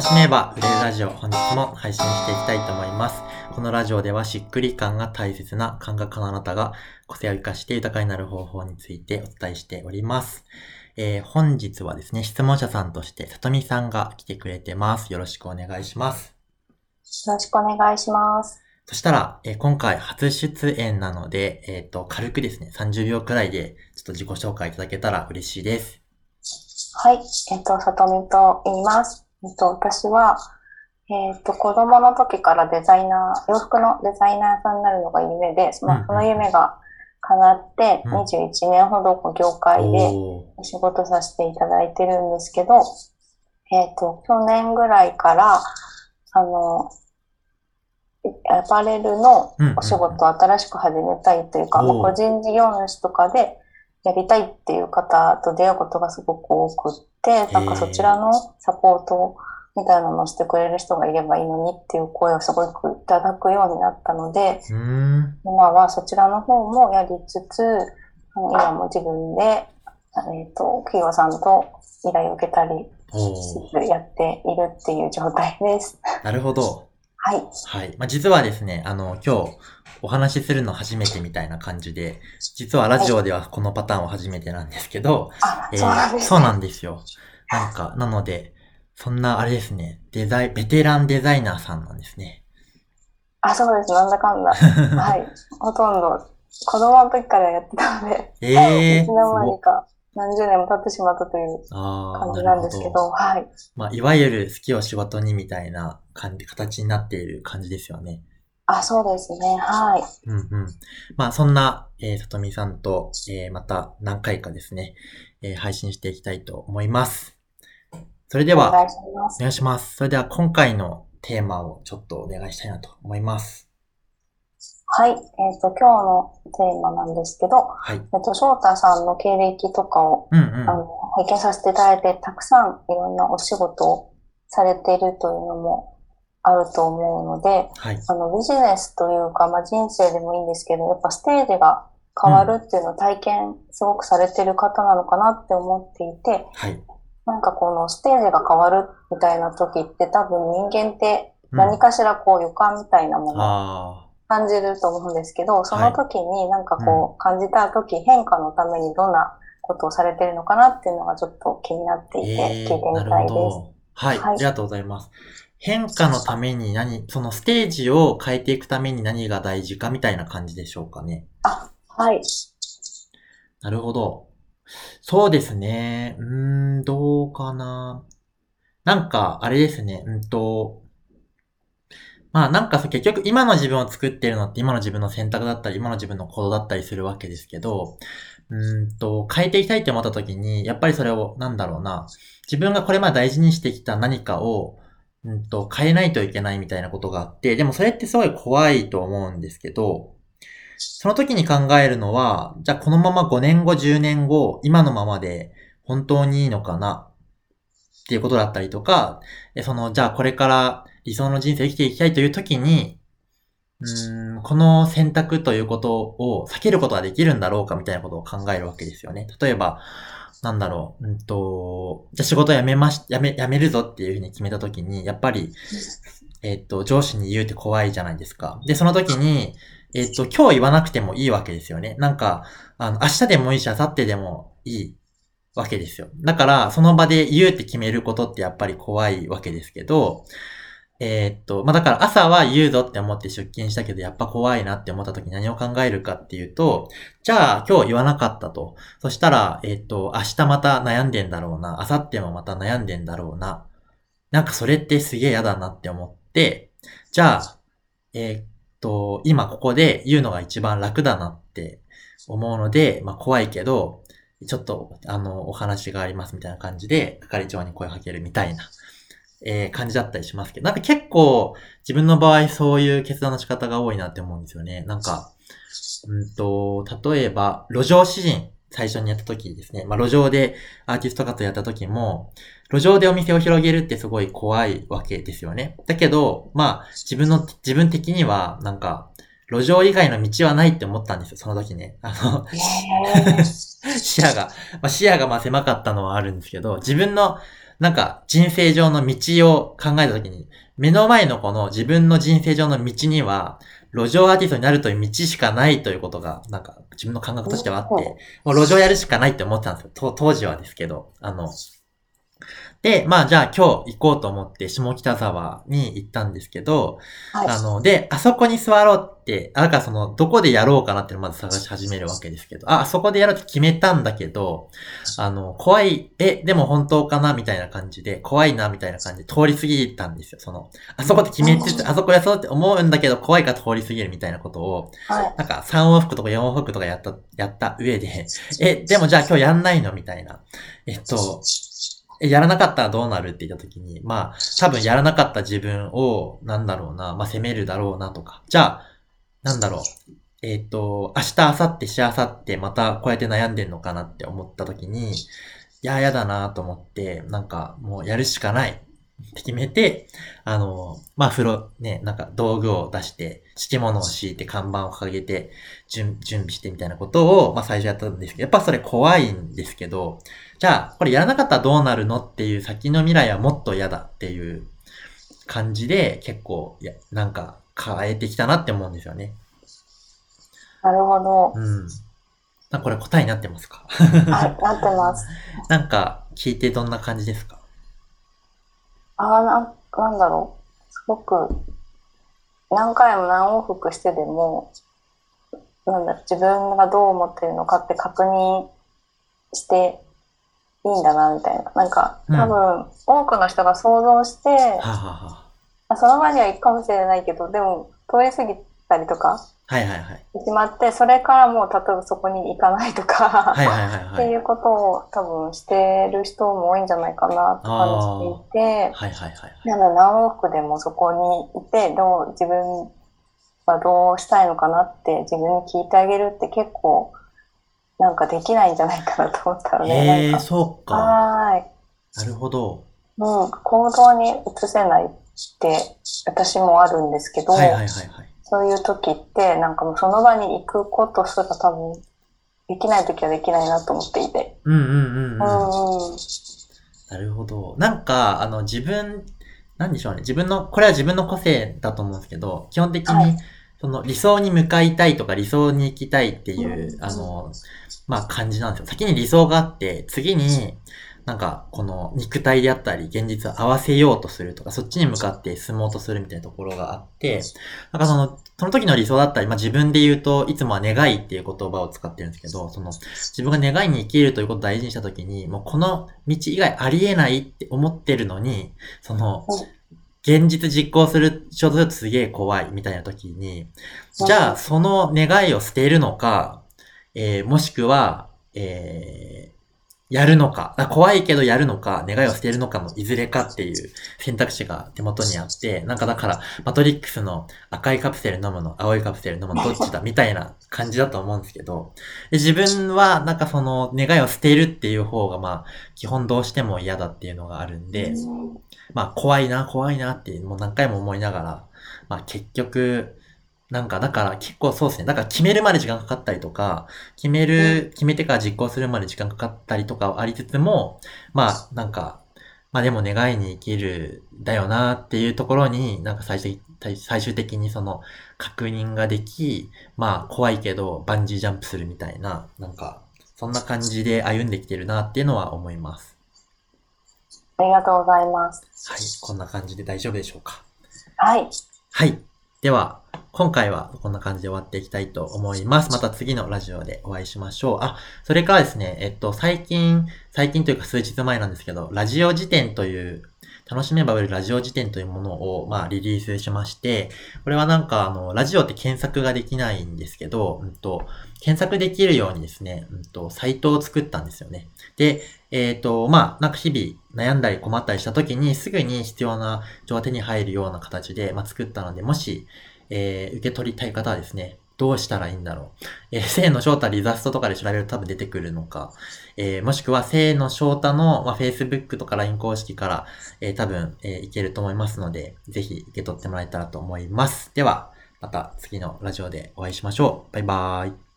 楽しめば売れるラジオ本日も配信していきたいと思います。このラジオではしっくり感が大切な感覚のあなたが個性を生かして豊かになる方法についてお伝えしております。えー本日はですね、質問者さんとしてさとみさんが来てくれてます。よろしくお願いします。よろしくお願いします。そしたら、えー今回初出演なので、えっ、と、軽くですね、30秒くらいでちょっと自己紹介いただけたら嬉しいです。はい。えっと、さとみと言います。えっと、私は、えっと、子供の時からデザイナー、洋服のデザイナーさんになるのが夢で、そのその夢が叶って、うん。21年ほどこう業界でお仕事させていただいてるんですけど、えっと、去年ぐらいから、あの、アパレルのお仕事を新しく始めたいというか、個人事業主とかでやりたいっていう方と出会うことがすごく多くって、なんかそちらのサポートみたいなのをしてくれる人がいればいいのにっていう声をすごくいただくようになったので。今はそちらの方もやりつつ、今も自分で、えっ、と、企業さんと依頼を受けたりやっているっていう状態です。なるほど。はい。はい。まあ、実はですね、あの、今日お話しするの初めてみたいな感じで、実はラジオではこのパターンは初めてなんですけど、あ、えーそうなんです、ね。そうなんですよ。なんか、なので、そんなあれですね、デザイ、ベテランデザイナーさんなんですね。あ、そうです。なんだかんだ。はい。ほとんど、子供の時からやってたので、ええー。いつの間にか何十年も経ってしまったという感じなんですけど、ど。はい。まあ、いわゆる好きを仕事にみたいな感じ、形になっている感じですよね。あ、そうですね。はい。うんうん。まあ、そんな、えー、さとみさんと、えー、また何回かですね、えー、配信していきたいと思います。それでは、お願いしますお。願いします。それでは今回のテーマをちょっとお願いしたいなと思います。はい。えっ、と、今日のテーマなんですけど、はい。えっと、翔太さんの経歴とかを、うんうん。あの、拝見させていただいて、たくさんいろんなお仕事をされているというのもあると思うので、はい。あの、ビジネスというか、まあ、人生でもいいんですけど、やっぱステージが変わるっていうのを体験すごくされてる方なのかなって思っていて、はい。なんかこのステージが変わるみたいな時って多分人間ってうん何かしらこう予感みたいなもの感じると思うんですけど、その時になんかこう感じた時変化のためにどんなことをされてるのかなっていうのがちょっと気になってあ。いて聞いえてー、なるみたいです。ほど。はい。はいありがとうございます。変化のために何、そのステージを変えていくために何が大事かみたいな感じでしょうかね。あ、はい。なるほど。そうですね。うーん、どうかな。なんか、あれですね。うんと、まあなんかさ、結局今の自分を作っているのって今の自分の選択だったり、今の自分の行動だったりするわけですけど、うんと、変えていきたいって思った時に、やっぱりそれを、なんだろうな、自分がこれまで大事にしてきた何かを、うんと、変えないといけないみたいなことがあって、でもそれってすごい怖いと思うんですけど、その時に考えるのは、じゃあこのまま5年後、10年後、今のままで本当にいいのかなっていうことだったりとか、その、じゃあこれから理想の人生を生きていきたいという時に、うん、この選択ということを避けることができるんだろうかみたいなことを考えるわけですよね。例えば、なんだろう、うんと、じゃあ仕事辞めまし、辞め、辞めるぞっていうふうに決めた時に、やっぱり、えっと、上司に言うって怖いじゃないですか。で、その時に、えっと、今日言わなくてもいいわけですよね。なんか、あの、明日でもいいし、明後日でもいいわけですよ。だから、その場で言うって決めることってやっぱり怖いわけですけど、えーっと、まあ、だから朝は言うぞって思って出勤したけど、やっぱ怖いなって思った時何を考えるかっていうと、じゃあ今日言わなかったと。そしたら、えーっと、明日また悩んでんだろうな。明後日もまた悩んでんだろうな。なんかそれってすげえ嫌だなって思って、じゃあ、えーっと、今ここで言うのが一番楽だなって思うので、まあ怖いけど、ちょっと、あの、お話がありますみたいな感じで、係長に声をかけるみたいな、えー感じだったりしますけど、なんか結構、自分の場合そういう決断の仕方が多いなって思うんですよね。なんか、うんと、例えば、路上詩人、最初にやった時ですね。まあ、路上でアーティスト活動やった時も、路上でお店を広げるってすごい怖いわけですよね。だけど、まあ、自分の、自分的には、なんか、路上以外の道はないって思ったんですよ、その時ね。あの、視野が、まあ、視野がまあ狭かったのはあるんですけど、自分の、なんか人生上の道を考えたときに、目の前のこの自分の人生上の道には、路上アーティストになるという道しかないということが、なんか自分の感覚としてはあって、もう路上やるしかないって思ってたんですよ。と当時はですけど、あの、で、まあじゃあ今日行こうと思って下北沢に行ったんですけど、はい。あの、で、あそこに座ろうって、あ、だからその、どこでやろうかなってのをまず探し始めるわけですけど、あ、あそこでやろうって決めたんだけど、あの、怖い、え、でも本当かなみたいな感じで、怖いなみたいな感じで通り過ぎたんですよ。その、あそこで決めてて、あそこやそうって思うんだけど、怖いから通り過ぎるみたいなことを、はい。なんか3往復とか4往復とかやった、やった上で、え、でもじゃあ今日やんないのみたいな。えっと、えやらなかったらどうなるって言った時に、まあ、多分やらなかった自分を、なんだろうな、まあ責めるだろうなとか。じゃあ、なんだろう。えっ、と、明日、明後日、しあさって、またこうやって悩んでんのかなって思った時に、いや、やだなと思って、なんかもうやるしかないって決めて、あの、まあ、風呂、ね、なんか道具を出して、敷物を敷いて、看板を掲げて、準準備してみたいなことを、まあ、最初やったんですけど、やっぱそれ怖いんですけど、じゃあ、これやらなかったらどうなるのっていう先の未来はもっと嫌だっていう感じで、結構、いや、なんか変えてきたなって思うんですよね。なるほど。うん。なこれ答えになってますか？はい、なってます。なんか聞いてどんな感じですか？ああ、なん、なんだろう。すごく、何回も何往復してでも、なんだ、自分がどう思ってるのかって確認していいんだな、みたいな。なんか、うん多分、多くの人が想像して、あその場には行くかもしれないけど、でも、通り過ぎたりとか、はいはいはい。決まって、それからもう、例えばそこに行かないとか、はいはいはいはい。っていうことを多分してる人も多いんじゃないかなと感じていて、はいはいはいはい。なので何往復でもそこにいて、どう、自分はどうしたいのかなって自分に聞いてあげるって結構、なんかできないんじゃないかなと思ったので、へえ、なんか、そうか。はーい。なるほど。うん、行動に移せないって私もあるんですけど、はいはいはいはい。そういう時って、なんかもうその場に行くことすら多分、できない時はできないなと思っていて。うんうんうんううん。なるほど。なんか、あの、自分、なんでしょうね。自分の、これは自分の個性だと思うんですけど、基本的にはい、その理想に向かいたいとか理想に行きたいっていう、うんあの、まあ感じなんですよ。先に理想があって、次に、なんか、この肉体であったり、現実を合わせようとするとか、そっちに向かって進もうとするみたいなところがあって、なんかその、その時の理想だったり、まあ自分で言うといつもは願いっていう言葉を使ってるんですけど、その、自分が願いに生きるということを大事にした時に、もうこの道以外ありえないって思ってるのに、その、現実実行する、ちょうどすげえ怖いみたいな時に、じゃあその願いを捨てるのか、えー、もしくは、えー、やるのか、あ怖いけどやるのか、願いを捨てるのかのいずれかっていう選択肢が手元にあって、なんかだから、マトリックスの赤いカプセル飲むの、青いカプセル飲むのどっちだみたいな感じだと思うんですけど、で自分はなんかその願いを捨てるっていう方がまあ、基本どうしても嫌だっていうのがあるんで、まあ怖いな、怖いなってもう何回も思いながら、まあ結局、なんかだから結構そうですね。だから決めるまで時間かかったりとか、決める、決めてから実行するまで時間かかったりとかはありつつも、まあなんか、まあでも願いに生きるだよなっていうところに、なんか最終的最終的にその確認ができ、まあ怖いけどバンジージャンプするみたいな、なんかそんな感じで歩んできてるなっていうのは思います。ありがとうございます。はい。こんな感じで大丈夫でしょうか？はい。はい。では、今回はこんな感じで終わっていきたいと思います。また次のラジオでお会いしましょう。あ、それからですね、えっと、最近、最近というか数日前なんですけど、ラジオ辞典という、楽しめば売れるラジオ辞典というものを、まあ、リリースしまして、これはなんか、あの、ラジオって検索ができないんですけど、うんと、検索できるようにですね、うんと、サイトを作ったんですよね。で、えっ、と、まあ、なんか日々悩んだり困ったりした時にすぐに必要な情報が手に入るような形で、まあ、作ったので、もし、えー受け取りたい方はですね、どうしたらいいんだろう。えー、の翔太リザストとかで調べると多分出てくるのか、えーもしくは聖の翔太の、まあ、Facebook とか LINE 公式から、えー多分、えーいけると思いますので、ぜひ受け取ってもらえたらと思います。では、また次のラジオでお会いしましょう。バイバーイ。